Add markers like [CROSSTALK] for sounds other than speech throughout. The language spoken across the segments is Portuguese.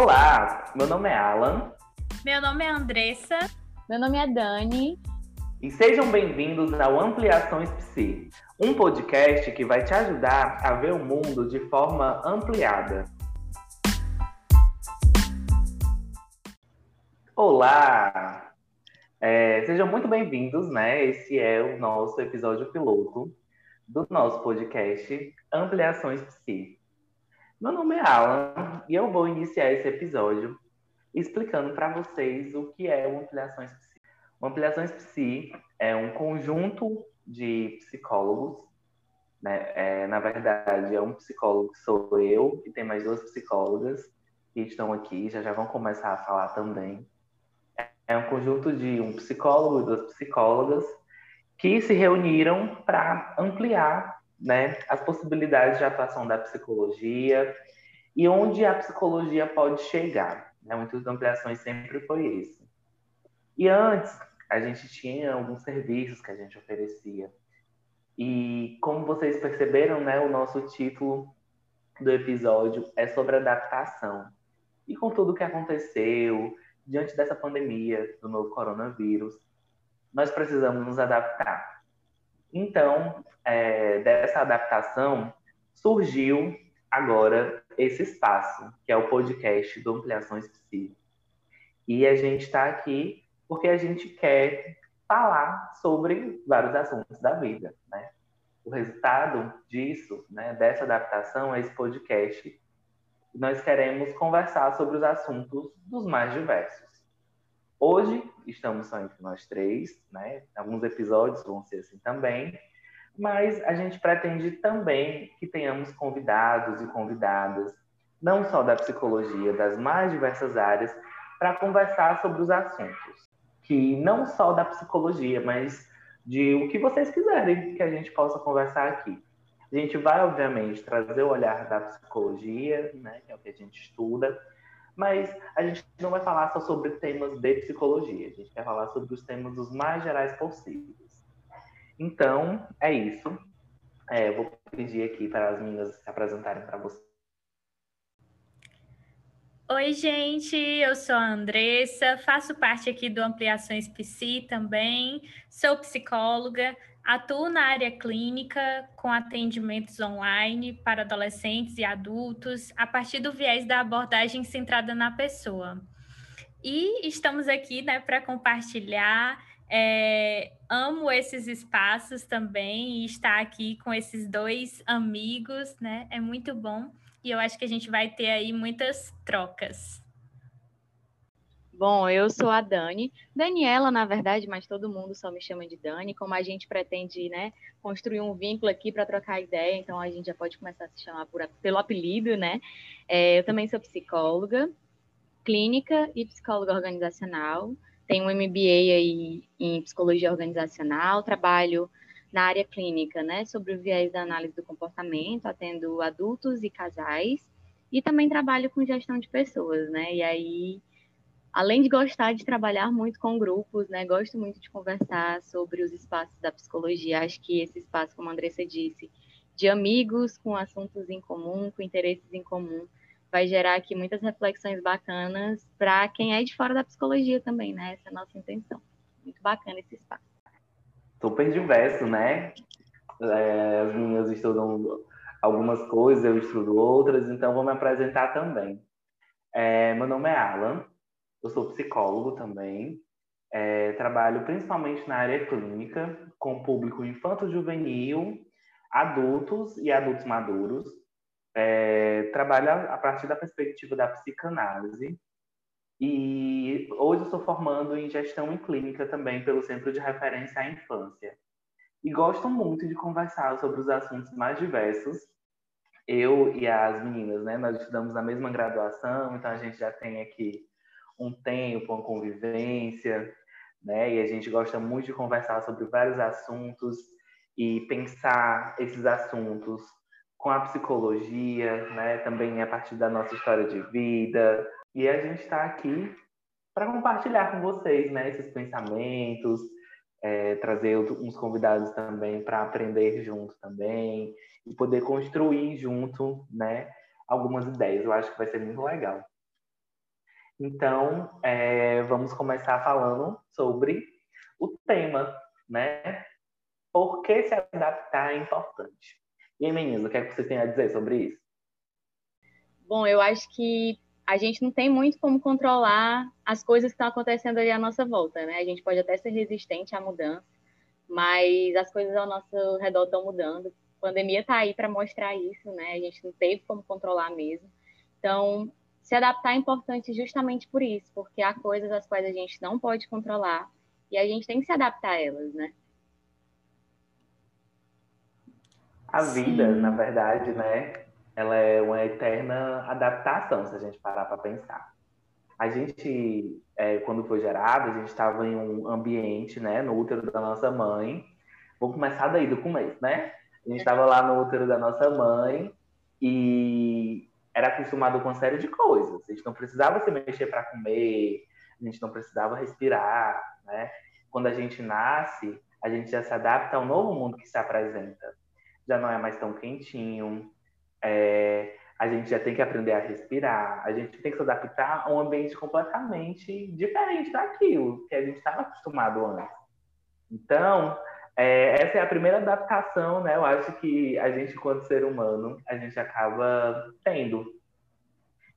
Olá, meu nome é Alan. Meu nome é Andressa. Meu nome é Dani. E sejam bem-vindos ao Ampliações Psi, um podcast que vai te ajudar a ver o mundo de forma ampliada. Olá! É, sejam muito bem-vindos, né? Esse é o nosso episódio piloto do nosso podcast Ampliações Psi. Meu nome é Alan e eu vou iniciar esse episódio explicando para vocês o que é o Ampliações Psi. O Ampliações Psi é um conjunto de psicólogos, né? É, na verdade, é um psicólogo que sou eu e tem mais duas psicólogas que estão aqui, já já vão começar a falar também. É um conjunto de um psicólogo e duas psicólogas que se reuniram para ampliar né, as possibilidades de atuação da psicologia e onde a psicologia pode chegar. Né? Da ampliações sempre foi esse. E antes, a gente tinha alguns serviços que a gente oferecia. E como vocês perceberam, né, o nosso título do episódio é sobre adaptação. E com tudo o que aconteceu diante dessa pandemia do novo coronavírus, nós precisamos nos adaptar. Então, é, dessa adaptação, surgiu agora esse espaço, que é o podcast do Ampliações Psi. E a gente está aqui porque a gente quer falar sobre vários assuntos da vida, né? O resultado disso, né, dessa adaptação, é esse podcast. Nós queremos conversar sobre os assuntos dos mais diversos. Hoje estamos só entre nós três, né? Alguns episódios vão ser assim também, mas a gente pretende também que tenhamos convidados e convidadas, não só da psicologia, das mais diversas áreas, para conversar sobre os assuntos, que não só da psicologia, mas de o que vocês quiserem que a gente possa conversar aqui. A gente vai, obviamente, trazer o olhar da psicologia, né, que é o que a gente estuda, mas a gente não vai falar só sobre temas de psicologia, a gente vai falar sobre os temas os mais gerais possíveis. Então, é isso. É, eu vou pedir aqui para as meninas se apresentarem para vocês. Oi, gente, eu sou a Andressa, faço parte aqui do Ampliações Psi também, sou psicóloga, Atuo na área clínica com atendimentos online para adolescentes e adultos a partir do viés da abordagem centrada na pessoa. E estamos aqui né, para compartilhar. É, amo esses espaços também e estar aqui com esses dois amigos, né? É muito bom e eu acho que a gente vai ter aí muitas trocas. Bom, eu sou a Dani, Daniela, na verdade, mas todo mundo só me chama de Dani. Como a gente pretende, né, construir um vínculo aqui para trocar ideia, então a gente já pode começar a se chamar por, pelo apelido, né? É, eu também sou psicóloga, clínica e psicóloga organizacional. Tenho um MBA aí em psicologia organizacional, trabalho na área clínica, né, sobre o viés da análise do comportamento, atendo adultos e casais, e também trabalho com gestão de pessoas, né? E aí além de gostar de trabalhar muito com grupos, né, gosto muito de conversar sobre os espaços da psicologia. Acho que esse espaço, como a Andressa disse, de amigos com assuntos em comum, com interesses em comum, vai gerar aqui muitas reflexões bacanas para quem é de fora da psicologia também, né? Essa é a nossa intenção. Muito bacana esse espaço. Super diverso, né? É, as meninas estudam algumas coisas, eu estudo outras, então vou me apresentar também. É, meu nome é Alan, eu sou psicólogo também. É, trabalho principalmente na área clínica, com público infanto-juvenil, adultos e adultos maduros. É, trabalho a partir da perspectiva da psicanálise. E hoje estou formando em gestão em clínica também pelo Centro de Referência à Infância. E gosto muito de conversar sobre os assuntos mais diversos. Eu e as meninas, né, nós estudamos na mesma graduação, então a gente já tem aqui um tempo, uma convivência, né? E a gente gosta muito de conversar sobre vários assuntos e pensar esses assuntos com a psicologia, né? Também a partir da nossa história de vida. E a gente está aqui para compartilhar com vocês, né? Esses pensamentos, é, trazer uns convidados também para aprender junto também e poder construir junto, né? Algumas ideias. Eu acho que vai ser muito legal. Então, é, vamos começar falando sobre o tema, né? Por que se adaptar é importante? E aí, meninas, o que é que vocês têm a dizer sobre isso? Bom, eu acho que a gente não tem muito como controlar as coisas que estão acontecendo ali à nossa volta, né? A gente pode até ser resistente à mudança, mas as coisas ao nosso redor estão mudando. A pandemia está aí para mostrar isso, né? A gente não teve como controlar mesmo. Então, se adaptar é importante justamente por isso, porque há coisas as quais a gente não pode controlar e a gente tem que se adaptar a elas, né? A vida, Sim. na verdade, né? Ela é uma eterna adaptação, se a gente parar para pensar. A gente, é, quando foi gerado, a gente estava em um ambiente, né, no útero da nossa mãe. Vou começar daí do começo, né? A gente estava lá no útero da nossa mãe e era acostumado com uma série de coisas. A gente não precisava se mexer para comer, a gente não precisava respirar, né? Quando a gente nasce, a gente já se adapta ao novo mundo que se apresenta. Já não é mais tão quentinho, é, a gente já tem que aprender a respirar, a gente tem que se adaptar a um ambiente completamente diferente daquilo que a gente estava acostumado antes. Então, é, essa é a primeira adaptação, né? Eu acho que a gente, enquanto ser humano, a gente acaba tendo.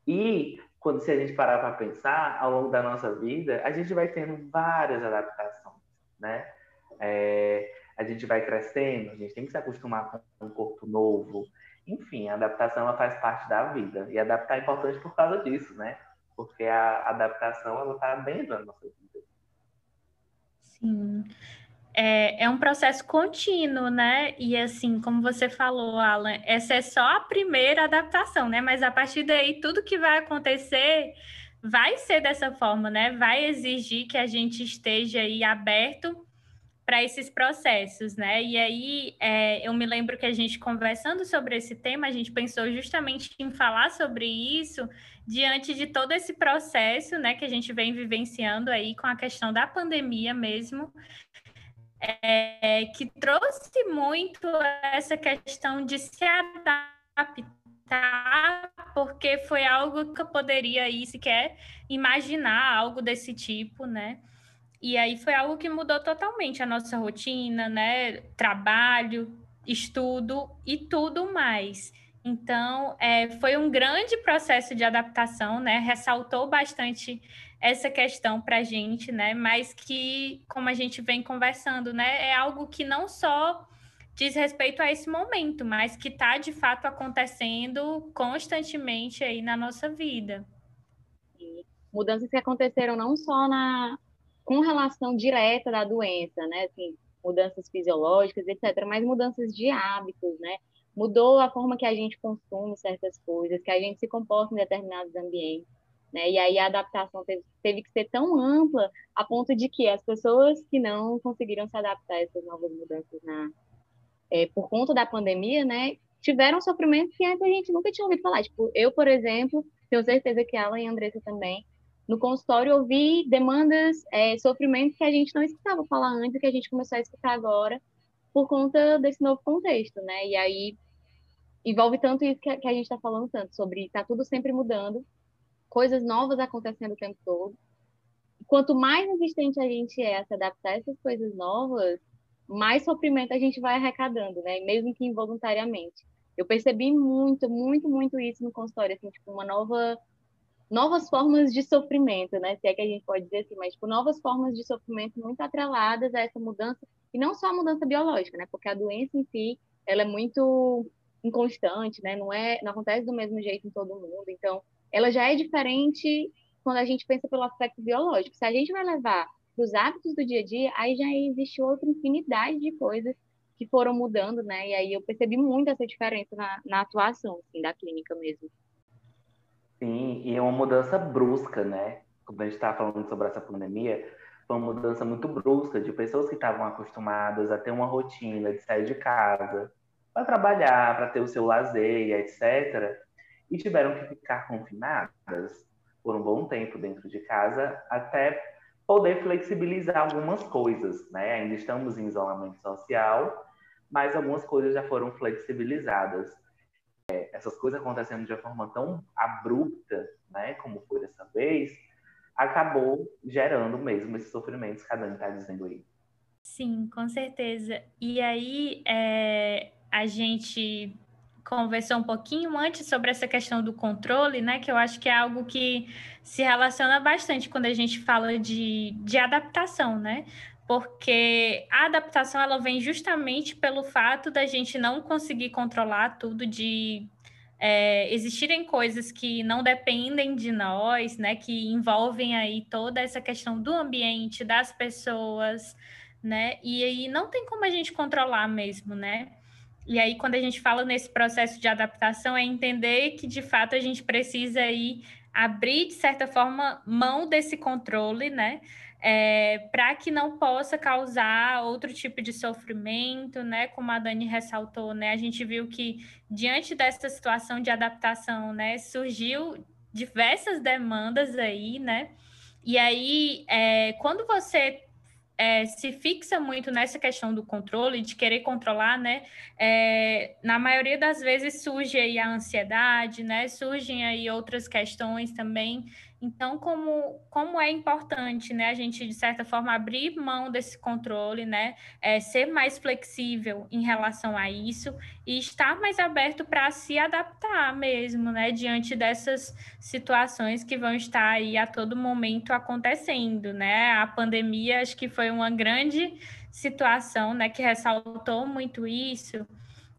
E quando se a gente parar para pensar, ao longo da nossa vida, a gente vai tendo várias adaptações, né? É, a gente vai crescendo, a gente tem que se acostumar com um corpo novo. Enfim, a adaptação ela faz parte da vida. E adaptar é importante por causa disso, né? Porque a adaptação ela está dentro da nossa vida. Sim é, é um processo contínuo, né? E assim, como você falou, Alan, essa é só a primeira adaptação, né? Mas a partir daí, tudo que vai acontecer vai ser dessa forma, né? Vai exigir que a gente esteja aí aberto para esses processos, né? E aí é, eu me lembro que a gente conversando sobre esse tema, a gente pensou justamente em falar sobre isso diante de todo esse processo, né, que a gente vem vivenciando aí com a questão da pandemia mesmo, é, que trouxe muito essa questão de se adaptar, porque foi algo que eu poderia aí sequer imaginar algo desse tipo, né? E aí foi algo que mudou totalmente a nossa rotina, né? Trabalho, estudo e tudo mais. Então, é, foi um grande processo de adaptação, né? Ressaltou bastante essa questão para a gente, né? Mas que, como a gente vem conversando, né? É algo que não só diz respeito a esse momento, mas que está de fato acontecendo constantemente aí na nossa vida. Mudanças que aconteceram não só na com relação direta da doença, né? Assim, mudanças fisiológicas, etc., mas mudanças de hábitos, né? Mudou a forma que a gente consome certas coisas, que a gente se comporta em determinados ambientes. Né? E aí a adaptação teve, teve, que ser tão ampla a ponto de que as pessoas que não conseguiram se adaptar a essas novas mudanças na, é, por conta da pandemia, né, tiveram sofrimento que antes a gente nunca tinha ouvido falar. Tipo, eu, por exemplo, tenho certeza que ela e a Andressa também, no consultório ouvi demandas, é, sofrimentos que a gente não escutava falar antes, que a gente começou a escutar agora, por conta desse novo contexto, né? E aí envolve tanto isso que, que a gente está falando tanto, sobre tá tudo sempre mudando, coisas novas acontecendo o tempo todo. Quanto mais resistente a gente é a se adaptar a essas coisas novas, mais sofrimento a gente vai arrecadando, né? Mesmo que involuntariamente. Eu percebi muito, muito, muito isso no consultório, assim, tipo, uma nova novas formas de sofrimento, né? Se é que a gente pode dizer assim, mas tipo, novas formas de sofrimento muito atreladas a essa mudança, e não só a mudança biológica, né? Porque a doença em si, ela é muito inconstante, né? Não é, não acontece do mesmo jeito em todo mundo. Então, ela já é diferente quando a gente pensa pelo aspecto biológico. Se a gente vai levar para os hábitos do dia a dia, aí já existe outra infinidade de coisas que foram mudando, né? E aí eu percebi muito essa diferença na, na atuação, assim, da clínica mesmo. Sim, e é uma mudança brusca, né? Quando a gente está falando sobre essa pandemia, foi uma mudança muito brusca de pessoas que estavam acostumadas a ter uma rotina de sair de casa para trabalhar, para ter o seu lazer, etc e tiveram que ficar confinadas por um bom tempo dentro de casa até poder flexibilizar algumas coisas, né? Ainda estamos em isolamento social, mas algumas coisas já foram flexibilizadas. É, essas coisas acontecendo de uma forma tão abrupta, né, como foi dessa vez, acabou gerando mesmo esses sofrimentos que a Dani está dizendo aí. Sim, com certeza. E aí, é, a gente conversou um pouquinho antes sobre essa questão do controle, né? Que eu acho que é algo que se relaciona bastante quando a gente fala de, de adaptação, né? Porque a adaptação ela vem justamente pelo fato da gente não conseguir controlar tudo, de é, existirem coisas que não dependem de nós, né? Que envolvem aí toda essa questão do ambiente, das pessoas, né? E aí não tem como a gente controlar mesmo, né? E aí, quando a gente fala nesse processo de adaptação, é entender que de fato a gente precisa aí abrir, de certa forma, mão desse controle, né? É, para que não possa causar outro tipo de sofrimento, né? Como a Dani ressaltou, né? A gente viu que diante dessa situação de adaptação, né, surgiu diversas demandas aí, né? E aí, é, quando você é, se fixa muito nessa questão do controle, de querer controlar, né? É, na maioria das vezes surge aí a ansiedade, né? Surgem aí outras questões também então, como, como é importante, né, a gente, de certa forma, abrir mão desse controle, né, é, ser mais flexível em relação a isso e estar mais aberto para se adaptar mesmo, né, diante dessas situações que vão estar aí a todo momento acontecendo, né, a pandemia acho que foi uma grande situação, né, que ressaltou muito isso,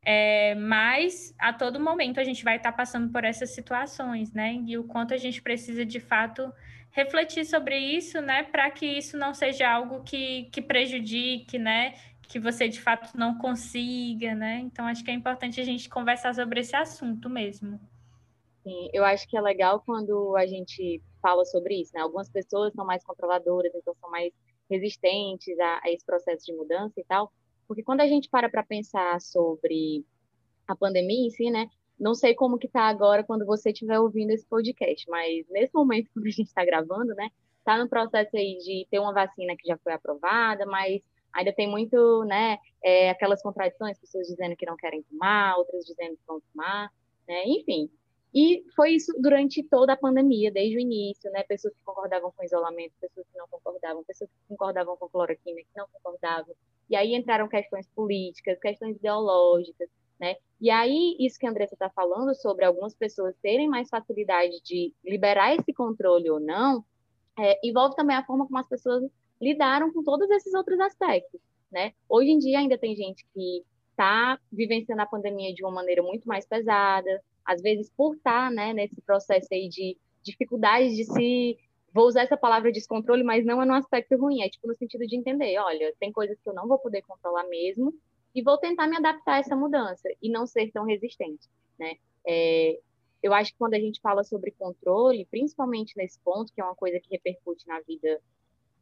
é, mas a todo momento a gente vai estar tá passando por essas situações, né? E o quanto a gente precisa de fato refletir sobre isso, né? Para que isso não seja algo que, que prejudique, né? Que você de fato não consiga, né? Então acho que é importante a gente conversar sobre esse assunto mesmo. Sim, eu acho que é legal quando a gente fala sobre isso, né? Algumas pessoas são mais controladoras, então são mais resistentes a, a esse processo de mudança e tal. Porque quando a gente para para pensar sobre a pandemia em si, né? Não sei como que tá agora quando você estiver ouvindo esse podcast, mas nesse momento [LAUGHS] que a gente está gravando, né? Tá no processo aí de ter uma vacina que já foi aprovada, mas ainda tem muito, né? É, aquelas contradições, pessoas dizendo que não querem tomar, outras dizendo que vão tomar, né? Enfim. E foi isso durante toda a pandemia, desde o início, né? Pessoas que concordavam com isolamento, pessoas que não concordavam, pessoas que concordavam com cloroquina, que não concordavam, e aí entraram questões políticas, questões ideológicas, né? E aí, isso que a Andressa está falando sobre algumas pessoas terem mais facilidade de liberar esse controle ou não, é, envolve também a forma como as pessoas lidaram com todos esses outros aspectos, né? Hoje em dia ainda tem gente que está vivenciando a pandemia de uma maneira muito mais pesada, às vezes por estar, tá, né, nesse processo aí de dificuldade de se vou usar essa palavra descontrole, mas não é no aspecto ruim, é tipo no sentido de entender, olha, tem coisas que eu não vou poder controlar mesmo e vou tentar me adaptar a essa mudança e não ser tão resistente, né? É, eu acho que quando a gente fala sobre controle, principalmente nesse ponto, que é uma coisa que repercute na vida,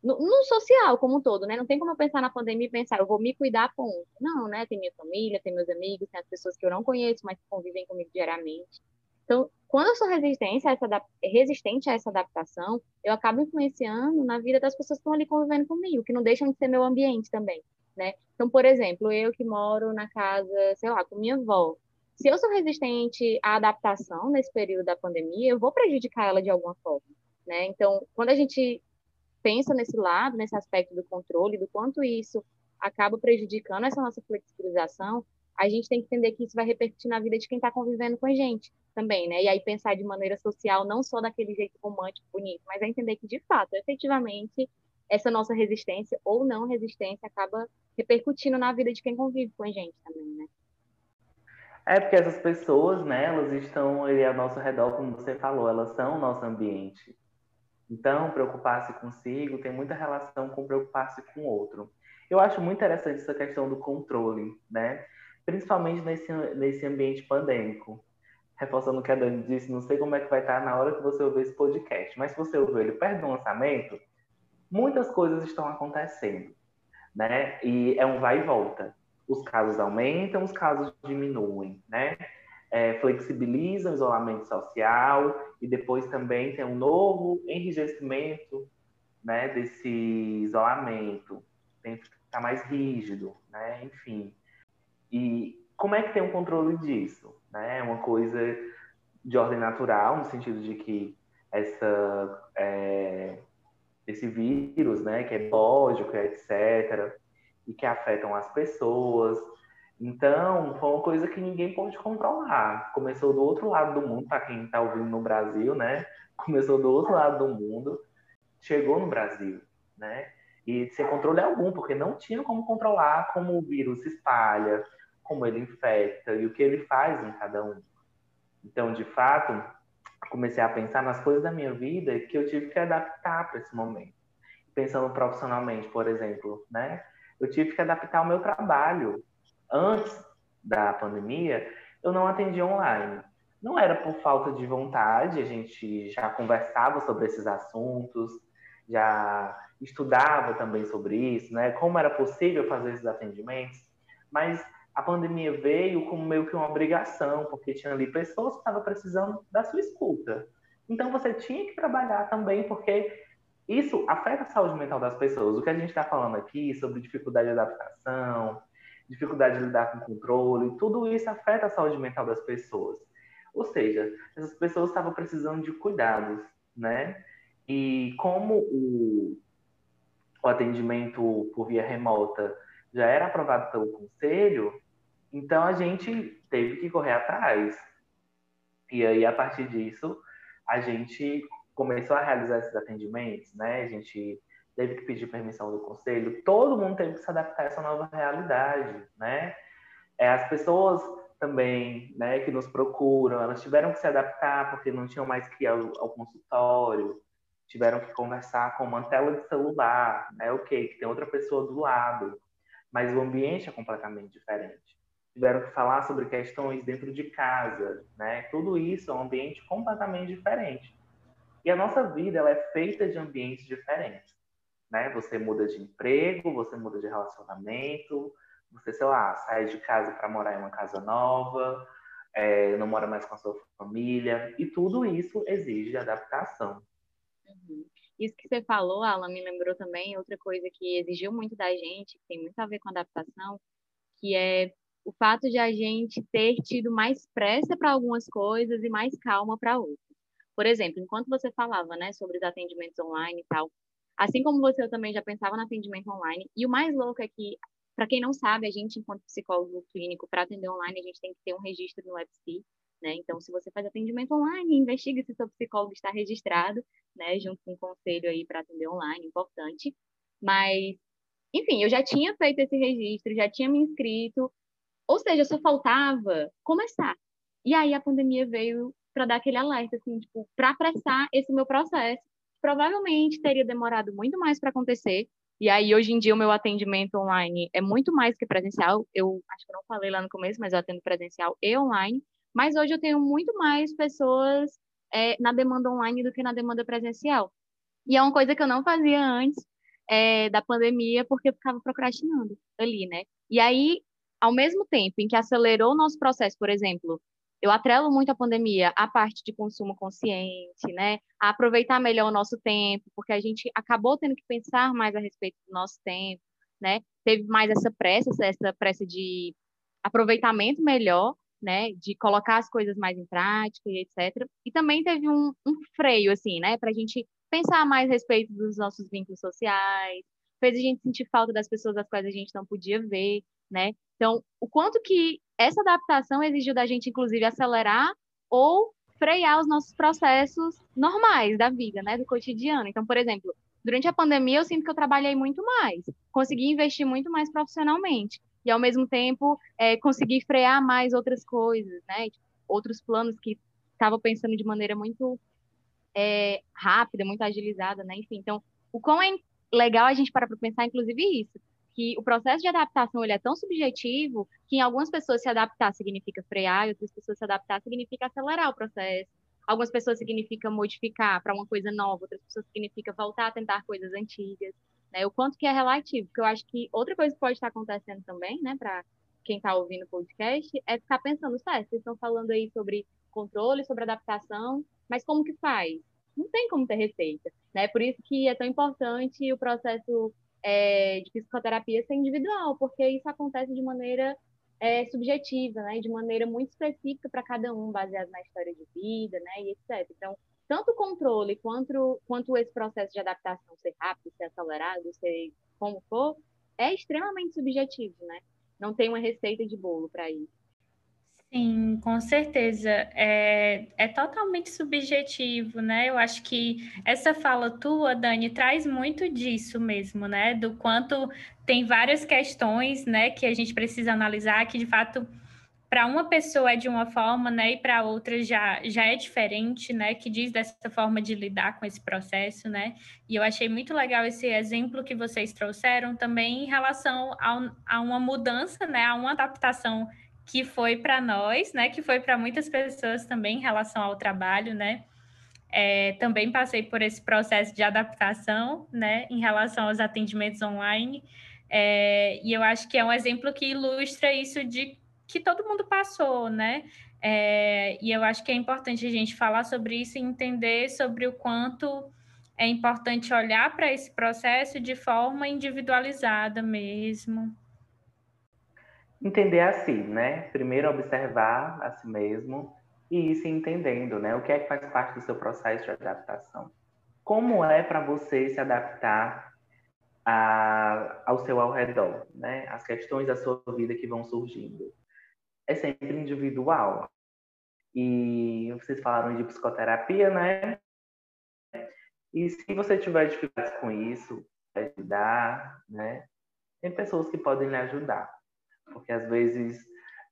no, no, social como um todo, né? Não tem como eu pensar na pandemia e pensar, eu vou me cuidar, ponto. Não, né? Tem minha família, tem meus amigos, tem as pessoas que eu não conheço, mas que convivem comigo diariamente. Então, quando eu sou resistente a, essa, resistente a essa adaptação, eu acabo influenciando na vida das pessoas que estão ali convivendo comigo, que não deixam de ser meu ambiente também, né? Então, por exemplo, eu que moro na casa, sei lá, com minha avó, se eu sou resistente à adaptação nesse período da pandemia, eu vou prejudicar ela de alguma forma, né? Então, quando a gente pensa nesse lado, nesse aspecto do controle, do quanto isso acaba prejudicando essa nossa flexibilização, a gente tem que entender que isso vai repercutir na vida de quem está convivendo com a gente também, né? E aí pensar de maneira social, não só daquele jeito romântico, bonito, mas é entender que, de fato, efetivamente, essa nossa resistência ou não resistência acaba repercutindo na vida de quem convive com a gente também, né? É porque essas pessoas, né, elas estão ali ao nosso redor, como você falou, elas são o nosso ambiente. Então, preocupar-se consigo tem muita relação com preocupar-se com o outro. Eu acho muito interessante essa questão do controle, né? Principalmente nesse, nesse ambiente pandêmico reforçando o que a Dani disse, não sei como é que vai estar na hora que você ouvir esse podcast, mas se você ouviu ele perto do lançamento, muitas coisas estão acontecendo, né? E é um vai e volta. Os casos aumentam, os casos diminuem, né? É, flexibilizam o isolamento social e depois também tem um novo enrijecimento né, desse isolamento, tem que ficar mais rígido, né? Enfim. E como é que tem um controle disso? né? É uma coisa de ordem natural, no sentido de que essa, é, esse vírus, né, que é biológico, etc., e que afetam as pessoas. Então, foi uma coisa que ninguém pôde controlar. Começou do outro lado do mundo, para quem está ouvindo no Brasil, né? [LAUGHS] Começou do outro lado do mundo, chegou no Brasil, né? E sem controle algum, porque não tinha como controlar como o vírus se espalha, como ele infecta e o que ele faz em cada um. Então, de fato, comecei a pensar nas coisas da minha vida que eu tive que adaptar para esse momento. Pensando profissionalmente, por exemplo, né? Eu tive que adaptar o meu trabalho. Antes da pandemia, eu não atendia online. Não era por falta de vontade, a gente já conversava sobre esses assuntos, já estudava também sobre isso, né? Como era possível fazer esses atendimentos, mas a pandemia veio como meio que uma obrigação, porque tinha ali pessoas que estavam precisando da sua escuta. Então você tinha que trabalhar também, porque isso afeta a saúde mental das pessoas. O que a gente está falando aqui sobre dificuldade de adaptação, dificuldade de lidar com controle, tudo isso afeta a saúde mental das pessoas. Ou seja, essas pessoas estavam precisando de cuidados, né? E como o, o atendimento por via remota já era aprovado pelo conselho, então a gente teve que correr atrás. E aí, a partir disso, a gente começou a realizar esses atendimentos, né? A gente teve que pedir permissão do conselho, todo mundo teve que se adaptar a essa nova realidade, né? É, as pessoas também, né, que nos procuram, elas tiveram que se adaptar porque não tinham mais que ir ao, ao consultório, tiveram que conversar com uma tela de celular, né? Ok, que tem outra pessoa do lado, mas o ambiente é completamente diferente. Tiveram que falar sobre questões dentro de casa, né? Tudo isso é um ambiente completamente diferente. E a nossa vida ela é feita de ambientes diferentes, né? Você muda de emprego, você muda de relacionamento, você sei lá sai de casa para morar em uma casa nova, é, não mora mais com a sua família e tudo isso exige adaptação. Uhum. Isso que você falou, Alan, me lembrou também outra coisa que exigiu muito da gente, que tem muito a ver com adaptação, que é o fato de a gente ter tido mais pressa para algumas coisas e mais calma para outras. Por exemplo, enquanto você falava, né, sobre os atendimentos online e tal, assim como você, eu também já pensava no atendimento online. E o mais louco é que, para quem não sabe, a gente, enquanto psicólogo clínico, para atender online, a gente tem que ter um registro no WebC, né? Então, se você faz atendimento online, investigue se seu psicólogo está registrado, né? Junto com o conselho aí para atender online, importante. Mas, enfim, eu já tinha feito esse registro, já tinha me inscrito, ou seja, só faltava começar. E aí a pandemia veio para dar aquele alerta, assim, tipo, para apressar esse meu processo. Provavelmente teria demorado muito mais para acontecer. E aí, hoje em dia, o meu atendimento online é muito mais que presencial. Eu acho que não falei lá no começo, mas eu atendo presencial e online. Mas hoje eu tenho muito mais pessoas é, na demanda online do que na demanda presencial. E é uma coisa que eu não fazia antes é, da pandemia, porque eu ficava procrastinando ali, né? E aí, ao mesmo tempo em que acelerou o nosso processo, por exemplo, eu atrelo muito a pandemia à parte de consumo consciente, né? A aproveitar melhor o nosso tempo, porque a gente acabou tendo que pensar mais a respeito do nosso tempo, né? Teve mais essa pressa, essa pressa de aproveitamento melhor né, de colocar as coisas mais em prática e etc. E também teve um, um freio, assim, né, para a gente pensar mais a respeito dos nossos vínculos sociais, fez a gente sentir falta das pessoas das quais a gente não podia ver, né? Então, o quanto que essa adaptação exigiu da gente, inclusive, acelerar ou frear os nossos processos normais da vida, né, do cotidiano. Então, por exemplo, durante a pandemia eu sinto que eu trabalhei muito mais, consegui investir muito mais profissionalmente e ao mesmo tempo é, conseguir frear mais outras coisas, né? Tipo, outros planos que estava pensando de maneira muito é, rápida, muito agilizada, né? Enfim, então, o quão é legal a gente parar para pensar, inclusive, isso, que o processo de adaptação ele é tão subjetivo que em algumas pessoas se adaptar significa frear, e outras pessoas se adaptar significa acelerar o processo. Algumas pessoas significa modificar para uma coisa nova, outras pessoas significa voltar a tentar coisas antigas né? O quanto que é relativo, porque eu acho que outra coisa que pode estar acontecendo também, né, para quem está ouvindo o podcast, é ficar pensando, certo, vocês estão falando aí sobre controle, sobre adaptação, mas como que faz? Não tem como ter receita, né? Por isso que é tão importante o processo é, de psicoterapia ser individual, porque isso acontece de maneira é, subjetiva, né? De maneira muito específica para cada um, baseado na história de vida, né? E etc. Então, tanto o controle quanto, quanto esse processo de adaptação ser rápido, ser acelerado, ser como for, é extremamente subjetivo, né? Não tem uma receita de bolo para isso. Sim, com certeza. É, é totalmente subjetivo, né? Eu acho que essa fala tua, Dani, traz muito disso mesmo, né? Do quanto tem várias questões, né, que a gente precisa analisar, que de fato para uma pessoa é de uma forma, né, e para outra já, já é diferente, né, que diz dessa forma de lidar com esse processo, né, e eu achei muito legal esse exemplo que vocês trouxeram também em relação a, a uma mudança, né, a uma adaptação que foi para nós, né, que foi para muitas pessoas também em relação ao trabalho, né, é, também passei por esse processo de adaptação, né, em relação aos atendimentos online, é, e eu acho que é um exemplo que ilustra isso de que todo mundo passou, né? É, e eu acho que é importante a gente falar sobre isso e entender sobre o quanto é importante olhar para esse processo de forma individualizada mesmo. Entender assim, né? Primeiro observar a si mesmo e ir se entendendo, né? O que é que faz parte do seu processo de adaptação? Como é para você se adaptar a, ao seu ao redor, né? As questões da sua vida que vão surgindo é sempre individual. E vocês falaram de psicoterapia, né? E se você tiver dificuldades com isso, ajudar, né? Tem pessoas que podem lhe ajudar. Porque às vezes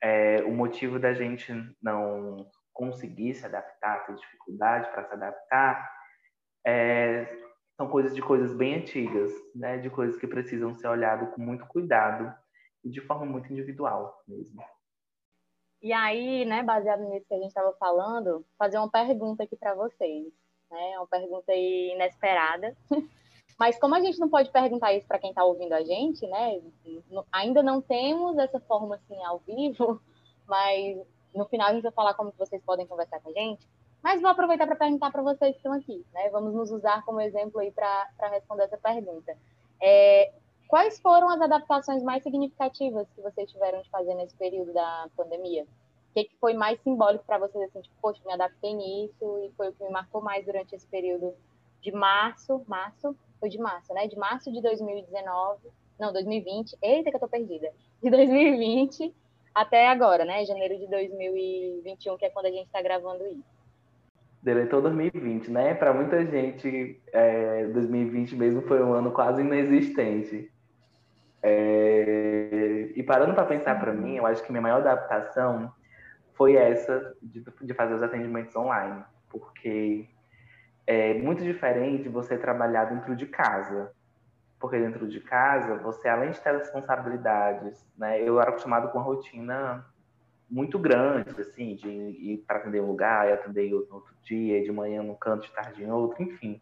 é, o motivo da gente não conseguir se adaptar, ter dificuldade para se adaptar, é, são coisas de coisas bem antigas, né? De coisas que precisam ser olhado com muito cuidado e de forma muito individual mesmo. E aí, né, baseado nisso que a gente estava falando, fazer uma pergunta aqui para vocês, né? Uma pergunta inesperada. [LAUGHS] Mas como a gente não pode perguntar isso para quem está ouvindo a gente, né? Ainda não temos essa forma assim ao vivo, [LAUGHS] mas no final a gente vai falar como vocês podem conversar com a gente. Mas vou aproveitar para perguntar para vocês que estão aqui, né? Vamos nos usar como exemplo aí para responder essa pergunta. É, Quais foram as adaptações mais significativas que vocês tiveram de fazer nesse período da pandemia? O que, que foi mais simbólico para vocês, assim, tipo, poxa, me adaptei nisso e foi o que me marcou mais durante esse período de março, março, foi de março, né? De março de 2019, não, 2020, eita que eu tô perdida, de 2020 até agora, né? Janeiro de 2021, que é quando a gente está gravando isso. Deletou 2020, né? Para muita gente, é, 2020 mesmo foi um ano quase inexistente. É... E parando para pensar para mim, eu acho que minha maior adaptação foi essa de, de fazer os atendimentos online, porque é muito diferente você trabalhar dentro de casa, porque dentro de casa você além de ter responsabilidades, né? Eu era acostumado com a rotina muito grande, assim, de ir para atender um lugar e atender outro, outro dia, de manhã num canto, de tarde em outro, enfim.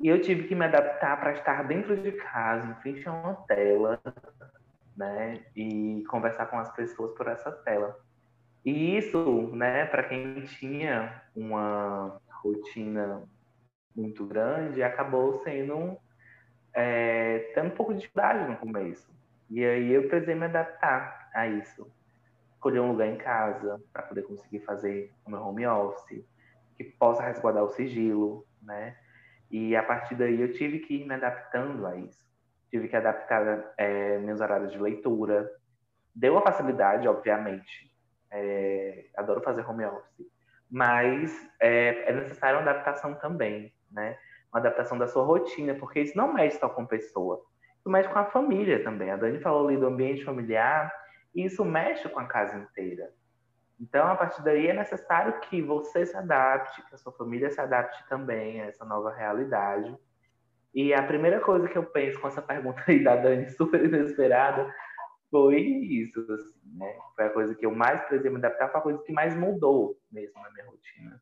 E eu tive que me adaptar para estar dentro de casa, em frente a uma tela, né? E conversar com as pessoas por essa tela. E isso, né, para quem tinha uma rotina muito grande, acabou sendo é, tendo um pouco de dificuldade no começo. E aí eu precisei me adaptar a isso. Escolher um lugar em casa para poder conseguir fazer o meu home office, que possa resguardar o sigilo, né? E a partir daí eu tive que ir me adaptando a isso. Tive que adaptar é, meus horários de leitura. Deu uma facilidade, obviamente. É, adoro fazer home office. Mas é, é necessária uma adaptação também, né? Uma adaptação da sua rotina, porque isso não mexe só com pessoa. Isso mexe com a família também. A Dani falou ali do ambiente familiar. E isso mexe com a casa inteira. Então, a partir daí, é necessário que você se adapte, que a sua família se adapte também a essa nova realidade. E a primeira coisa que eu penso com essa pergunta [LAUGHS] aí da Dani, super inesperada, foi isso, assim, né? Foi a coisa que eu mais precisei me adaptar, foi a coisa que mais mudou mesmo na minha rotina.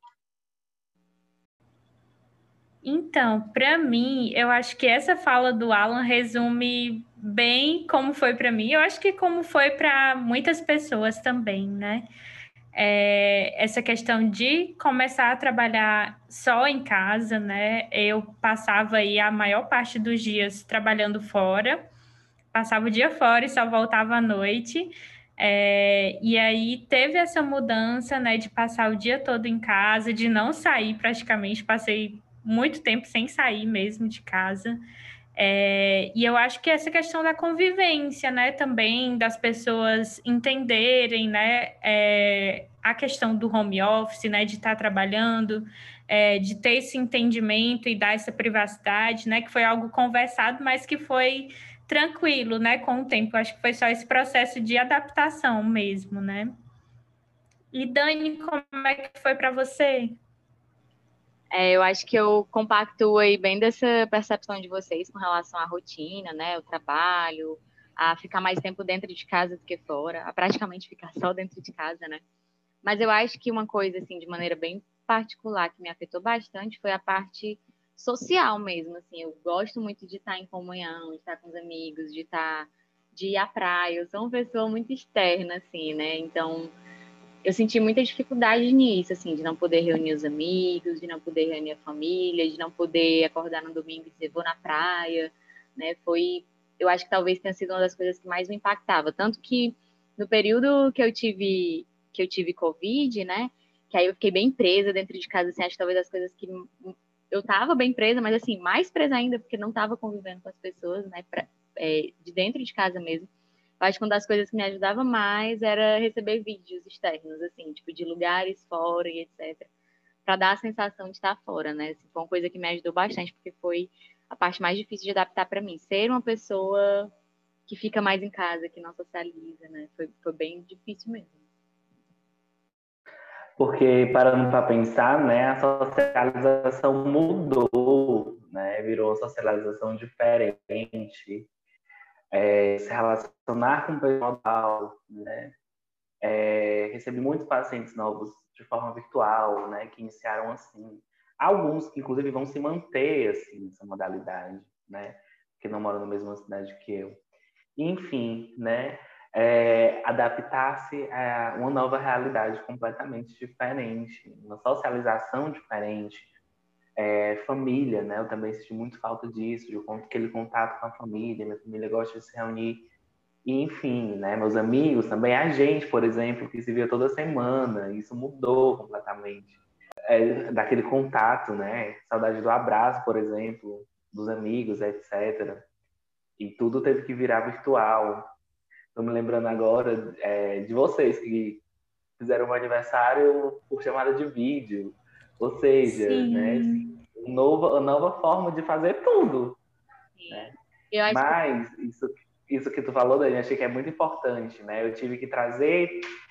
Então, para mim, eu acho que essa fala do Alan resume bem como foi para mim. Eu acho que como foi para muitas pessoas também, né? é, essa questão de começar a trabalhar só em casa, né? Eu passava aí a maior parte dos dias trabalhando fora, passava o dia fora e só voltava à noite. É, e aí teve essa mudança, né, de passar o dia todo em casa, de não sair praticamente, passei muito tempo sem sair mesmo de casa. É, e eu acho que essa questão da convivência, né, também das pessoas entenderem, né, é, a questão do home office, né, de estar trabalhando, é, de ter esse entendimento e dar essa privacidade, né, que foi algo conversado, mas que foi tranquilo, né, com o tempo. Acho que foi só esse processo de adaptação mesmo, né. E Dani, como é que foi para você? É, eu acho que eu compacto aí bem dessa percepção de vocês com relação à rotina, né, o trabalho, a ficar mais tempo dentro de casa do que fora, a praticamente ficar só dentro de casa, né? Mas eu acho que uma coisa assim, de maneira bem particular que me afetou bastante foi a parte social mesmo, assim, eu gosto muito de estar em comunhão, de estar com os amigos, de estar de ir à praia. Eu sou uma pessoa muito externa assim, né? Então, eu senti muita dificuldade nisso, assim, de não poder reunir os amigos, de não poder reunir a família, de não poder acordar no domingo e dizer vou na praia, né? Foi, eu acho que talvez tenha sido uma das coisas que mais me impactava, tanto que no período que eu tive que eu tive covid, né? Que aí eu fiquei bem presa dentro de casa, assim, acho que talvez as coisas que eu tava bem presa, mas assim, mais presa ainda porque não tava convivendo com as pessoas, né, pra, é, de dentro de casa mesmo acho que uma das coisas que me ajudava mais era receber vídeos externos, assim, tipo, de lugares fora e etc. Para dar a sensação de estar fora, né? Assim, foi uma coisa que me ajudou bastante, porque foi a parte mais difícil de adaptar para mim. Ser uma pessoa que fica mais em casa, que não socializa, né? Foi, foi bem difícil mesmo. Porque, parando para pensar, né, a socialização mudou, né? Virou uma socialização diferente é, se relacionar com o pessoal, né? É, recebi muitos pacientes novos de forma virtual, né? Que iniciaram assim. Alguns que, inclusive, vão se manter, assim, nessa modalidade, né? Que não moram na mesma cidade que eu. Enfim, né? É, adaptar-se a uma nova realidade completamente diferente, uma socialização diferente, é, família, né? Eu também senti muito falta disso, de aquele contato com a família. Minha família gosta de se reunir. E, enfim, né? Meus amigos também, a gente, por exemplo, que se via toda semana, isso mudou completamente. É, daquele contato, né? Saudade do abraço, por exemplo, dos amigos, etc. E tudo teve que virar virtual. Estou me lembrando agora é, de vocês que fizeram um aniversário por chamada de vídeo ou seja, né, nova, nova forma de fazer tudo. Né? Mas que... isso, isso que tu falou, Dani, achei que é muito importante, né? Eu tive que trazer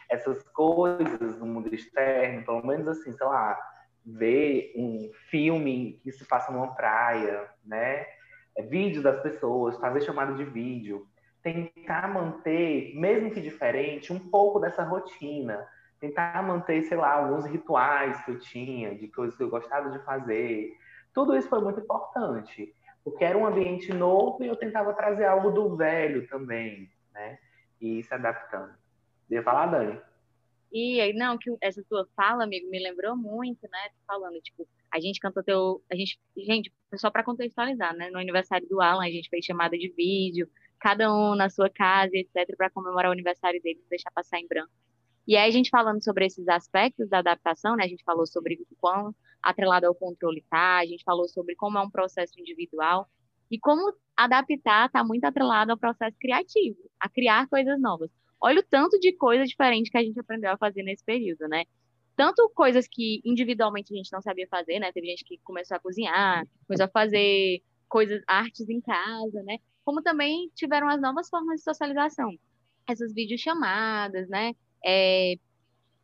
essas coisas do mundo externo, pelo menos assim, sei lá, ver um filme que se faça numa praia, né? É, vídeo das pessoas, fazer chamada de vídeo, tentar manter, mesmo que diferente, um pouco dessa rotina tentar manter, sei lá, alguns rituais que eu tinha, de coisas que eu gostava de fazer. Tudo isso foi muito importante, porque era um ambiente novo e eu tentava trazer algo do velho também, né? E se adaptando. Devo falar, Dani? E não, que essa tua fala, amigo, me lembrou muito, né? Falando, tipo, a gente cantou teu. A gente, gente, só para contextualizar, né? No aniversário do Alan, a gente fez chamada de vídeo, cada um na sua casa, etc., para comemorar o aniversário dele, deixar passar em branco. E aí a gente falando sobre esses aspectos da adaptação, né? A gente falou sobre o quão atrelado ao controle tá, a gente falou sobre como é um processo individual e como adaptar está muito atrelado ao processo criativo, a criar coisas novas. Olha o tanto de coisa diferente que a gente aprendeu a fazer nesse período, né? Tanto coisas que individualmente a gente não sabia fazer, né? Teve gente que começou a cozinhar, começou a fazer coisas, artes em casa, né? Como também tiveram as novas formas de socialização. Essas videochamadas, né? É,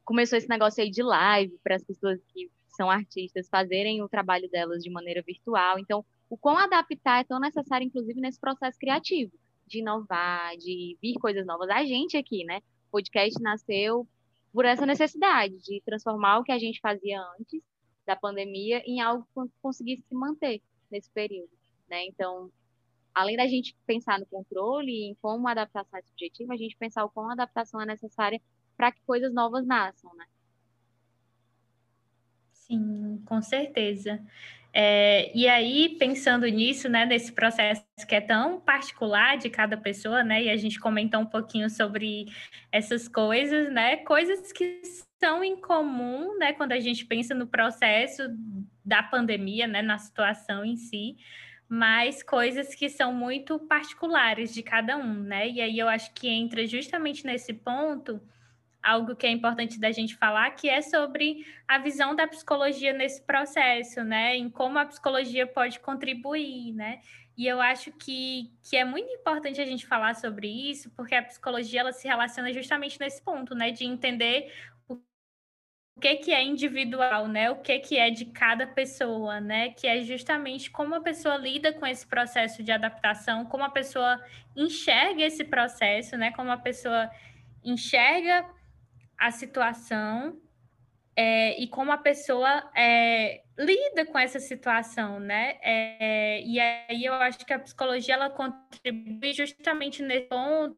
começou esse negócio aí de live para as pessoas que são artistas fazerem o trabalho delas de maneira virtual. Então, o quão adaptar é tão necessário, inclusive, nesse processo criativo, de inovar, de vir coisas novas. A gente aqui, né? O podcast nasceu por essa necessidade de transformar o que a gente fazia antes da pandemia em algo que conseguisse se manter nesse período, né? Então, além da gente pensar no controle e em como a adaptação é subjetiva, a gente pensar o quão a adaptação é necessária para que coisas novas nasçam, né? Sim, com certeza. É, e aí, pensando nisso, né, nesse processo que é tão particular de cada pessoa, né, e a gente comentou um pouquinho sobre essas coisas, né, coisas que são em comum, né, quando a gente pensa no processo da pandemia, né, na situação em si, mas coisas que são muito particulares de cada um, né, e aí eu acho que entra justamente nesse ponto algo que é importante da gente falar, que é sobre a visão da psicologia nesse processo, né? Em como a psicologia pode contribuir, né? E eu acho que, que é muito importante a gente falar sobre isso, porque a psicologia ela se relaciona justamente nesse ponto, né? De entender que, que é individual, né? O que, que é de cada pessoa, né? Que é justamente como a pessoa lida com esse processo de adaptação, como a pessoa enxerga esse processo, né? Como a pessoa enxerga a situação é, e como a pessoa é, lida com essa situação, né? É, e aí eu acho que a psicologia ela contribui justamente nesse ponto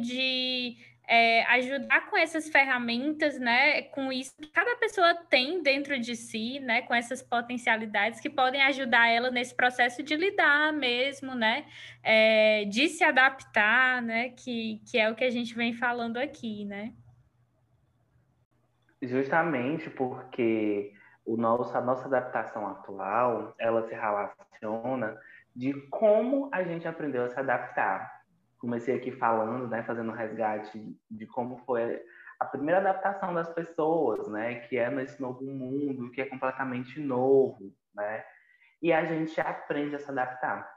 de é, ajudar com essas ferramentas, né, com isso que cada pessoa tem dentro de si, né, com essas potencialidades que podem ajudar ela nesse processo de lidar mesmo, né, é, de se adaptar, né, que, que é o que a gente vem falando aqui, né. Justamente porque o nosso, a nossa adaptação atual, ela se relaciona de como a gente aprendeu a se adaptar comecei aqui falando, né, fazendo resgate de como foi a primeira adaptação das pessoas, né, que é nesse novo mundo, que é completamente novo, né, e a gente aprende a se adaptar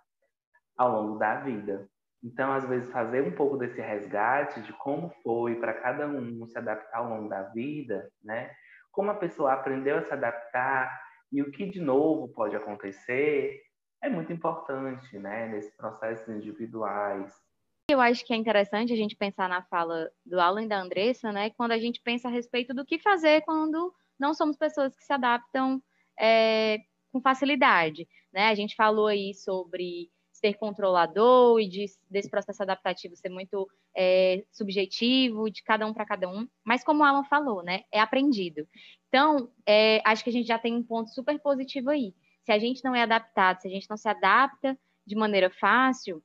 ao longo da vida. Então, às vezes, fazer um pouco desse resgate de como foi para cada um se adaptar ao longo da vida, né, como a pessoa aprendeu a se adaptar e o que de novo pode acontecer, é muito importante, né, nesses processos individuais, eu acho que é interessante a gente pensar na fala do Alan e da Andressa, né? Quando a gente pensa a respeito do que fazer quando não somos pessoas que se adaptam é, com facilidade, né? A gente falou aí sobre ser controlador e de, desse processo adaptativo ser muito é, subjetivo, de cada um para cada um, mas como o Alan falou, né? É aprendido. Então, é, acho que a gente já tem um ponto super positivo aí. Se a gente não é adaptado, se a gente não se adapta de maneira fácil,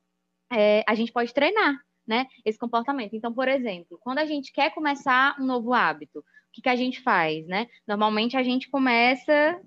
é, a gente pode treinar, né, esse comportamento. Então, por exemplo, quando a gente quer começar um novo hábito, o que, que a gente faz, né? Normalmente a gente começa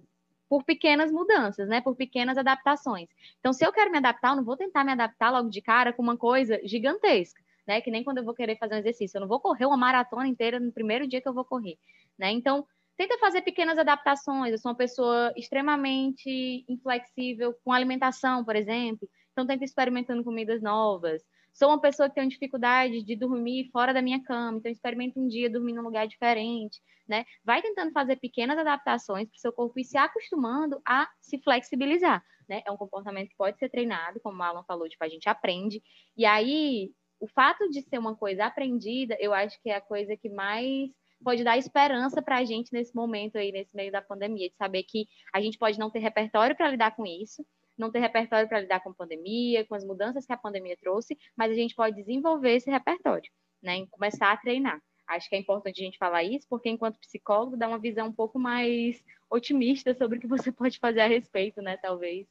por pequenas mudanças, né? Por pequenas adaptações. Então, se eu quero me adaptar, eu não vou tentar me adaptar logo de cara com uma coisa gigantesca, né? Que nem quando eu vou querer fazer um exercício. Eu não vou correr uma maratona inteira no primeiro dia que eu vou correr, né? Então, tenta fazer pequenas adaptações. Eu sou uma pessoa extremamente inflexível com alimentação, por exemplo. Então, tenta experimentando comidas novas. Sou uma pessoa que tem dificuldade de dormir fora da minha cama, então experimenta um dia dormir num lugar diferente, né? Vai tentando fazer pequenas adaptações para o seu corpo e se acostumando a se flexibilizar, né? É um comportamento que pode ser treinado, como o Alan falou, tipo, a gente aprende. E aí, o fato de ser uma coisa aprendida, eu acho que é a coisa que mais pode dar esperança para a gente nesse momento aí, nesse meio da pandemia, de saber que a gente pode não ter repertório para lidar com isso, não ter repertório para lidar com a pandemia, com as mudanças que a pandemia trouxe, mas a gente pode desenvolver esse repertório, né? E começar a treinar. Acho que é importante a gente falar isso, porque enquanto psicólogo dá uma visão um pouco mais otimista sobre o que você [LAUGHS] pode fazer a respeito, né? Talvez.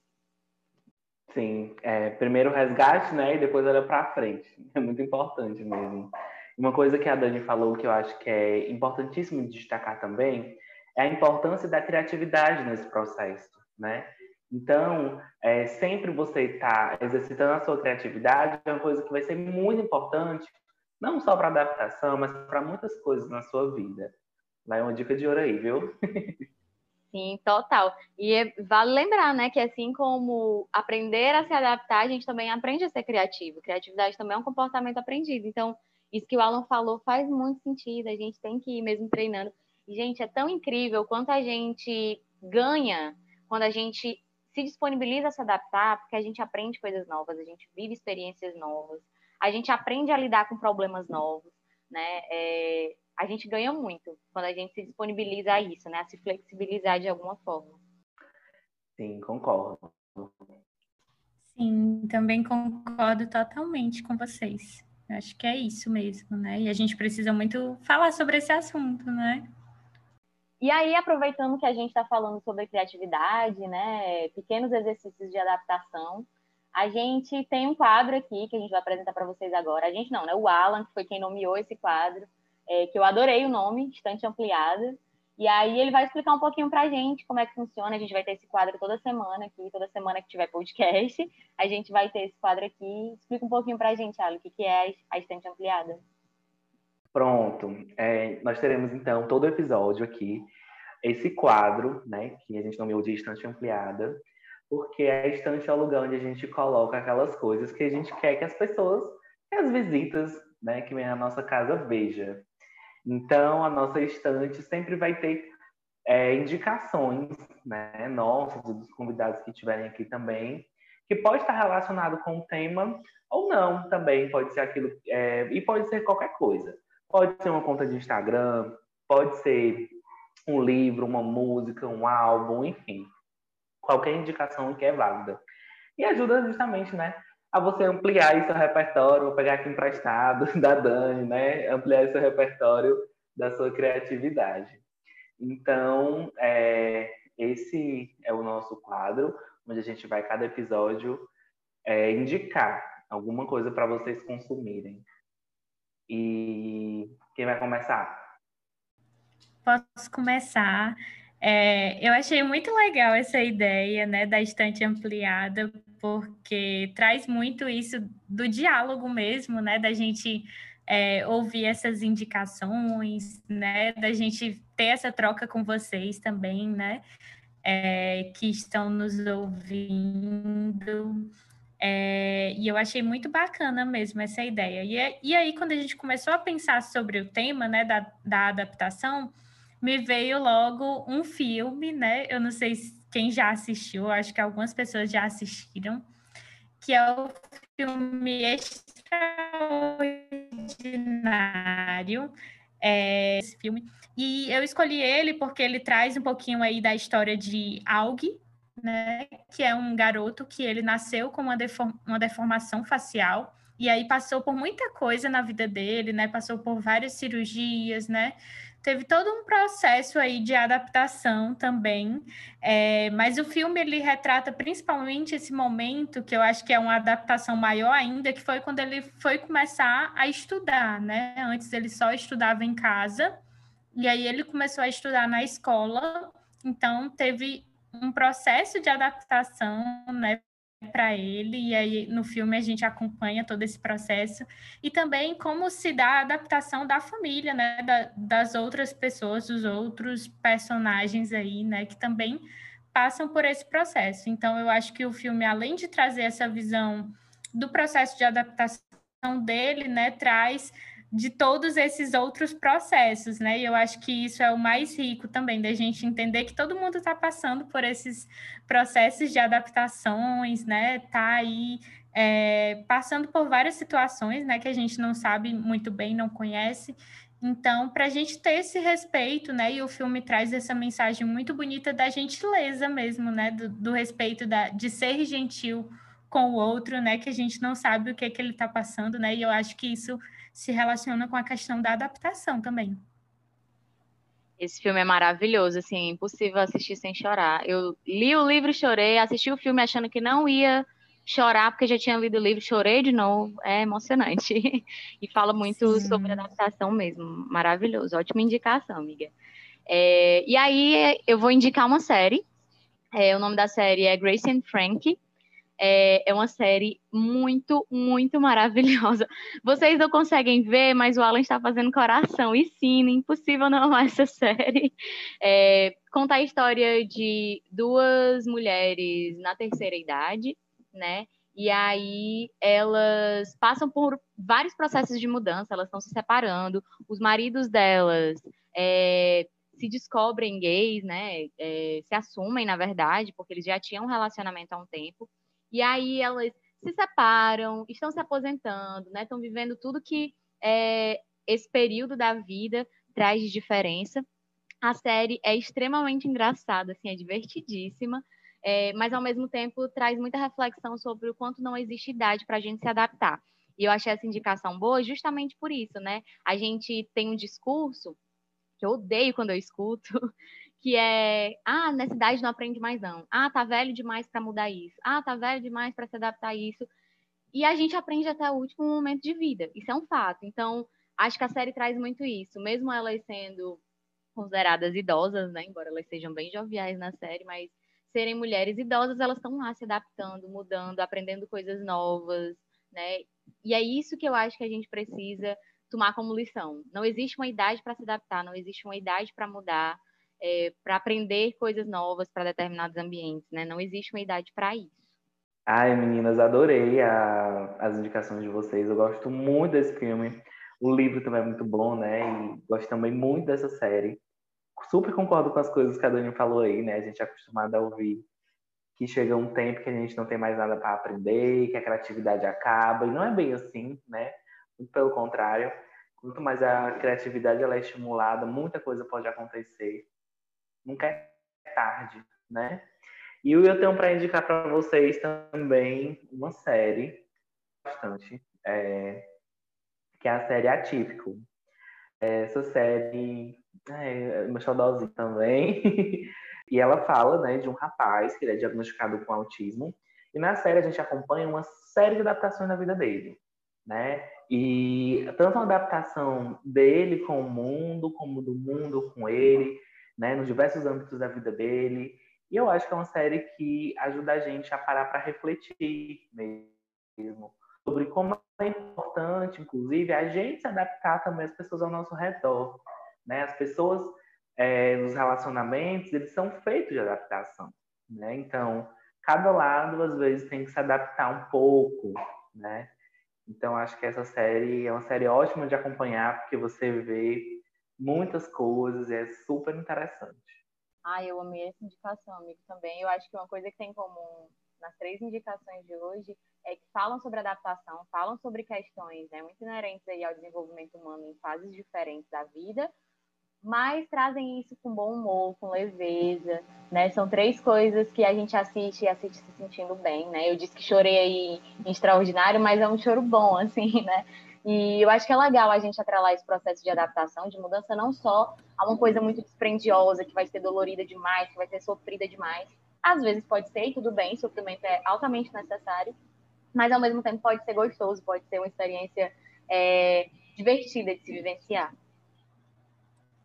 Sim, é, primeiro resgate, né? E depois olha para frente. [LAUGHS] É muito importante mesmo. Uma coisa que a Dani falou que eu acho que é importantíssimo destacar também é a importância da criatividade nesse processo, né? Então, é, sempre você está exercitando a sua criatividade é uma coisa que vai ser muito importante, não só para adaptação, mas para muitas coisas na sua vida. Vai uma dica de ouro aí, viu? [LAUGHS] Sim, total. E é, vale lembrar, né, que assim como aprender a se adaptar, a gente também aprende a ser criativo. Criatividade também é um comportamento aprendido. Então, isso que o Alan falou faz muito sentido. A gente tem que ir mesmo treinando. E, gente, é tão incrível quanto a gente ganha quando a gente se disponibiliza a se adaptar, porque a gente aprende coisas novas, a gente vive experiências novas, a gente aprende a lidar com problemas novos, né? É, a gente ganha muito quando a gente se disponibiliza a isso, né? A se flexibilizar de alguma forma. Sim, concordo. Sim, também concordo totalmente com vocês. Acho que é isso mesmo, né? E a gente precisa muito falar sobre esse assunto, né? E aí, aproveitando que a gente está falando sobre criatividade, né, pequenos exercícios de adaptação, a gente tem um quadro aqui que a gente vai apresentar para vocês agora. A gente não, né? O Alan, que foi quem nomeou esse quadro, é, que eu adorei o nome, Estante Ampliada. E aí ele vai explicar um pouquinho para a gente como é que funciona. A gente vai ter esse quadro toda semana aqui, toda semana que tiver podcast, a gente vai ter esse quadro aqui. Explica um pouquinho para a gente, Alan, o que é a Estante Ampliada. Pronto. É, nós teremos, então, todo episódio aqui, esse quadro, né, que a gente nomeou de estante ampliada, porque a estante é o lugar onde a gente coloca aquelas coisas que a gente quer que as pessoas, que as visitas, né, que vem à nossa casa veja. Então, a nossa estante sempre vai ter é, indicações, né, nossas, dos convidados que estiverem aqui também, que pode estar relacionado com o tema ou não também, pode ser aquilo, é, e pode ser qualquer coisa. Pode ser uma conta de Instagram, pode ser um livro, uma música, um álbum, enfim. Qualquer indicação que é válida. E ajuda justamente, né, a você ampliar seu repertório, vou pegar aqui emprestado [LAUGHS] da Dani, né, ampliar seu repertório da sua criatividade. Então, é, esse é o nosso quadro, onde a gente vai, cada episódio, é, indicar alguma coisa para vocês consumirem. E quem vai começar? Posso começar. É, eu achei muito legal essa ideia né, da estante ampliada, porque traz muito isso do diálogo mesmo, né? Da gente é, ouvir essas indicações, né? Da gente ter essa troca com vocês também, né? É, que estão nos ouvindo. É, e eu achei muito bacana mesmo essa ideia. E, é, e aí, quando a gente começou a pensar sobre o tema né, da, da adaptação, me veio logo um filme, né? Eu não sei quem já assistiu, acho que algumas pessoas já assistiram, que é o filme Extraordinário. É, esse filme. E eu escolhi ele porque ele traz um pouquinho aí da história de Aug, né? Que é um garoto que ele nasceu com uma, deform uma deformação facial e aí passou por muita coisa na vida dele, né? Passou por várias cirurgias, né? Teve todo um processo aí de adaptação também, é, mas o filme ele retrata principalmente esse momento que eu acho que é uma adaptação maior ainda, que foi quando ele foi começar a estudar, né? Antes ele só estudava em casa e aí ele começou a estudar na escola, então teve um processo de adaptação, né, para ele, e aí no filme a gente acompanha todo esse processo, e também como se dá a adaptação da família, né, da, das outras pessoas, dos outros personagens aí, né, que também passam por esse processo. Então, eu acho que o filme, além de trazer essa visão do processo de adaptação dele, né, traz de todos esses outros processos, né? E eu acho que isso é o mais rico também, da gente entender que todo mundo está passando por esses processos de adaptações, né? Tá aí é, passando por várias situações, né? Que a gente não sabe muito bem, não conhece. Então, para a gente ter esse respeito, né? E o filme traz essa mensagem muito bonita da gentileza mesmo, né? Do, do respeito da, de ser gentil com o outro, né? Que a gente não sabe o que é que ele está passando, né? E eu acho que isso se relaciona com a questão da adaptação também. Esse filme é maravilhoso, assim, impossível assistir sem chorar. Eu li o livro, chorei, assisti o filme achando que não ia chorar, porque já tinha lido o livro, chorei de novo. É emocionante. [LAUGHS] e fala muito Sim. sobre adaptação mesmo. Maravilhoso. Ótima indicação, amiga. É, e aí eu vou indicar uma série. É, o nome da série é Grace and Frank. É, é uma série muito, muito maravilhosa. Vocês não conseguem ver, mas o Alan está fazendo coração e sim, impossível não amar essa série. É, conta a história de duas mulheres na terceira idade, né? E aí elas passam por vários processos de mudança, elas estão se separando, os maridos delas é, se descobrem gays, né? É, se assumem, na verdade, porque eles já tinham um relacionamento há um tempo. E aí elas se separam, estão se aposentando, né? Estão vivendo tudo que é, esse período da vida traz de diferença. A série é extremamente engraçada, assim, é divertidíssima, é, mas ao mesmo tempo traz muita reflexão sobre o quanto não existe idade para a gente se adaptar. E eu achei essa indicação boa justamente por isso, né? A gente tem um discurso que eu odeio quando eu escuto, [LAUGHS] que é, ah, nessa idade não aprende mais não. Ah, tá velho demais para mudar isso. Ah, tá velho demais para se adaptar a isso. E a gente aprende até o último momento de vida. Isso é um fato. Então, acho que a série traz muito isso. Mesmo elas sendo consideradas idosas, né? Embora elas sejam bem joviais na série, mas serem mulheres idosas, elas estão lá se adaptando, mudando, aprendendo coisas novas, né? E é isso que eu acho que a gente precisa tomar como lição. Não existe uma idade para se adaptar, não existe uma idade para mudar, é, para aprender coisas novas para determinados ambientes, né? Não existe uma idade para isso. Ai, meninas, adorei a, as indicações de vocês. Eu gosto muito desse filme. O livro também é muito bom, né? E gosto também muito dessa série. Super concordo com as coisas que a Dani falou aí, né? A gente é acostumado a ouvir que chega um tempo que a gente não tem mais nada para aprender, que a criatividade acaba. E não é bem assim, né? Muito pelo contrário. Quanto mais a criatividade ela é estimulada, muita coisa pode acontecer. Nunca é tarde, né? E eu tenho para indicar para vocês também uma série bastante, é, que é a série Atípico. Essa série é, é meu xodózinho também. [LAUGHS] e ela fala né, de um rapaz que ele é diagnosticado com autismo. E na série a gente acompanha uma série de adaptações na vida dele. Né? E tanto a adaptação dele com o mundo, como do mundo com ele, né, nos diversos âmbitos da vida dele. E eu acho que é uma série que ajuda a gente a parar para refletir mesmo sobre como é importante, inclusive, a gente se adaptar também às pessoas ao nosso redor. Né? As pessoas é, nos relacionamentos, eles são feitos de adaptação. Né? Então, cada lado, às vezes, tem que se adaptar um pouco. Né? Então, acho que essa série é uma série ótima de acompanhar, porque você vê muitas coisas é super interessante. Ah, eu amei essa indicação, amigo, também. Eu acho que uma coisa que tem em comum nas três indicações de hoje é que falam sobre adaptação, falam sobre questões né, muito inerentes aí ao desenvolvimento humano em fases diferentes da vida, mas trazem isso com bom humor, com leveza, né? São três coisas que a gente assiste e assiste se sentindo bem, né? Eu disse que chorei aí em extraordinário, mas é um choro bom, [LAUGHS] assim, né? E eu acho que é legal a gente atrelar esse processo de adaptação, de mudança, não só a uma coisa muito desprendiosa, que vai ser dolorida demais, que vai ser sofrida demais. Às vezes pode ser, e tudo bem, sofrimento é altamente necessário, mas ao mesmo tempo pode ser gostoso, pode ser uma experiência é, divertida de se vivenciar.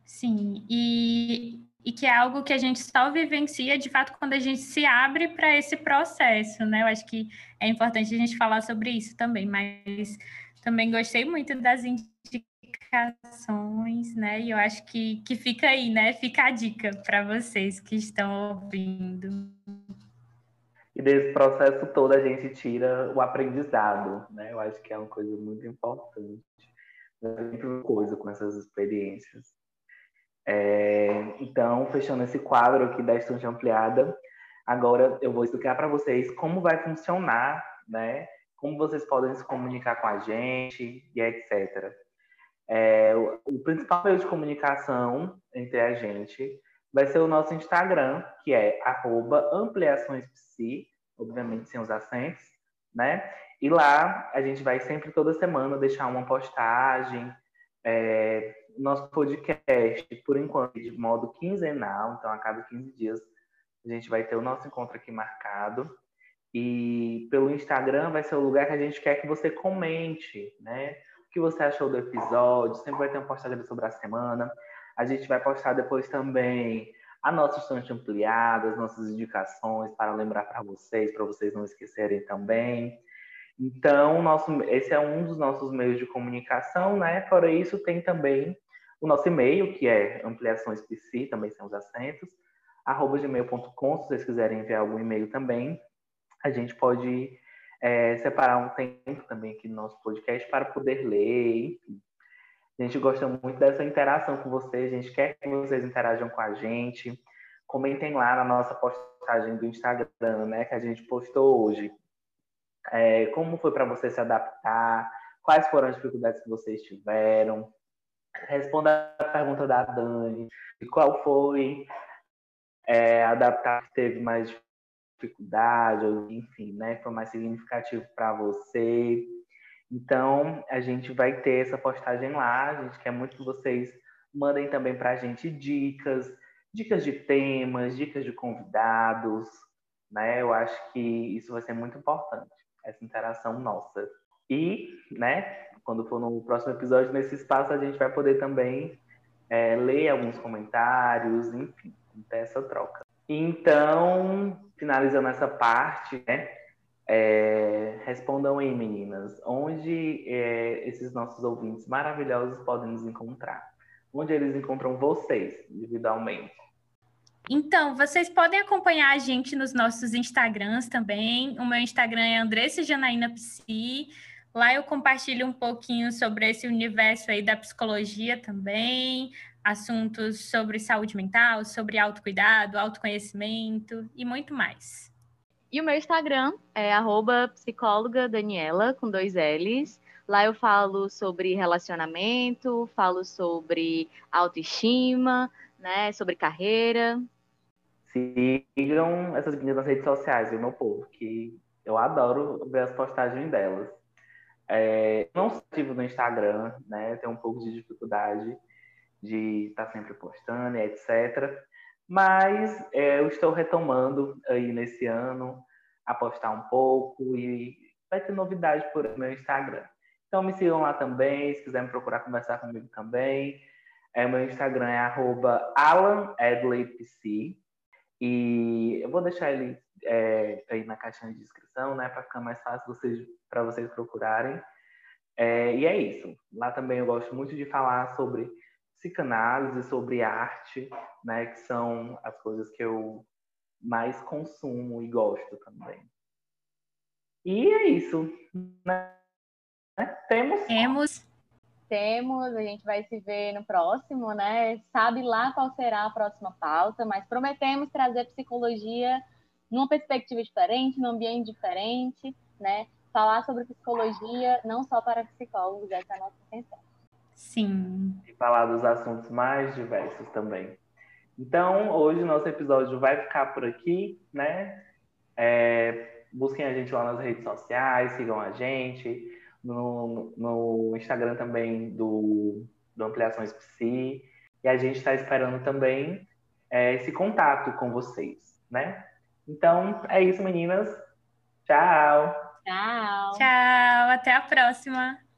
Sim, e, e que é algo que a gente só vivencia de fato quando a gente se abre para esse processo, né? Eu acho que é importante a gente falar sobre isso também, mas também gostei muito das indicações, né? E eu acho que, que fica aí, né? Fica a dica para vocês que estão ouvindo. E desse processo todo a gente tira o aprendizado, né? Eu acho que é uma coisa muito importante. Sempre coisa com essas experiências. É, então, fechando esse quadro aqui da estante ampliada, agora eu vou explicar para vocês como vai funcionar, né? Como vocês podem se comunicar com a gente e etc. É, o, o, principal meio de comunicação entre a gente vai ser o nosso Instagram, que é ampliaçõespsi, obviamente sem os acentos, né? E lá a gente vai sempre, toda semana, deixar uma postagem, é, nosso podcast, por enquanto, de modo quinzenal, então a cada 15 dias a gente vai ter o nosso encontro aqui marcado. E pelo Instagram vai ser o lugar que a gente quer que você comente, né? O que você achou do episódio, sempre vai ter uma postagem sobre a semana. A gente vai postar depois também a nossa estante ampliada, as nossas indicações para lembrar para vocês, para vocês não esquecerem também. Então, nosso, esse é um dos nossos meios de comunicação, né? Fora isso, tem também o nosso e-mail, que é ampliaçõespc, também são os acentos, arroba gmail.com, se vocês quiserem enviar algum e-mail também a gente pode é, separar um tempo também aqui no nosso podcast para poder ler. A gente gosta muito dessa interação com vocês, a gente quer que vocês interajam com a gente. Comentem lá na nossa postagem do Instagram, né, que a gente postou hoje. É, como foi para você se adaptar? Quais foram as dificuldades que vocês tiveram? Responda a pergunta da Dani. Qual foi é, adaptar que teve mais dificuldade, ou enfim, né, foi mais significativo para você. Então, a gente vai ter essa postagem lá, a gente quer muito que vocês Mandem também para a gente dicas, dicas de temas, dicas de convidados, né? Eu acho que isso vai ser muito importante, essa interação nossa. E, né, quando for no próximo episódio, nesse espaço, a gente vai poder também é, ler alguns comentários, enfim, ter essa troca. Então, finalizando essa parte, né, é, respondam aí, meninas, onde é, esses nossos ouvintes maravilhosos podem nos encontrar? Onde eles encontram vocês, individualmente? Então, vocês podem acompanhar a gente nos nossos Instagrams também. O meu Instagram é Andressa Janaína Psi. Lá eu compartilho um pouquinho sobre esse universo aí da psicologia também, assuntos sobre saúde mental, sobre autocuidado, autoconhecimento e muito mais. E o meu Instagram é psicóloga Daniela, com dois L's. Lá eu falo sobre relacionamento, falo sobre autoestima, né, sobre carreira. Sigam essas meninas nas redes sociais, viu, meu povo, que eu adoro ver as postagens delas. É, não ativo no Instagram, né? Tenho um pouco de dificuldade de estar tá sempre postando, etc. Mas é, eu estou retomando aí nesse ano a postar um pouco e vai ter novidade por meu Instagram. Então me sigam lá também, se quiser me procurar conversar comigo também. É, meu Instagram é alanedleypc e eu vou deixar ele é, aí na caixinha de descrição, né, para ficar mais fácil vocês, para vocês procurarem. É, e é isso. Lá também eu gosto muito de falar sobre psicanálise, sobre arte, né, que são as coisas que eu mais consumo e gosto também. E é isso. Né? Temos. Temos. Temos, a gente vai se ver no próximo, né? Sabe lá qual será a próxima pauta, mas prometemos trazer psicologia numa perspectiva diferente, num ambiente diferente, né? Falar sobre psicologia não só para psicólogos, essa é a nossa intenção. Sim. E falar dos assuntos mais diversos também. Então, hoje o nosso episódio vai ficar por aqui, né? É, busquem a gente lá nas redes sociais, sigam a gente, no, no Instagram também do, do Ampliações Psi. E a gente está esperando também é, esse contato com vocês, né? Então, é isso, meninas. Tchau! Tchau! Tchau! Até a próxima!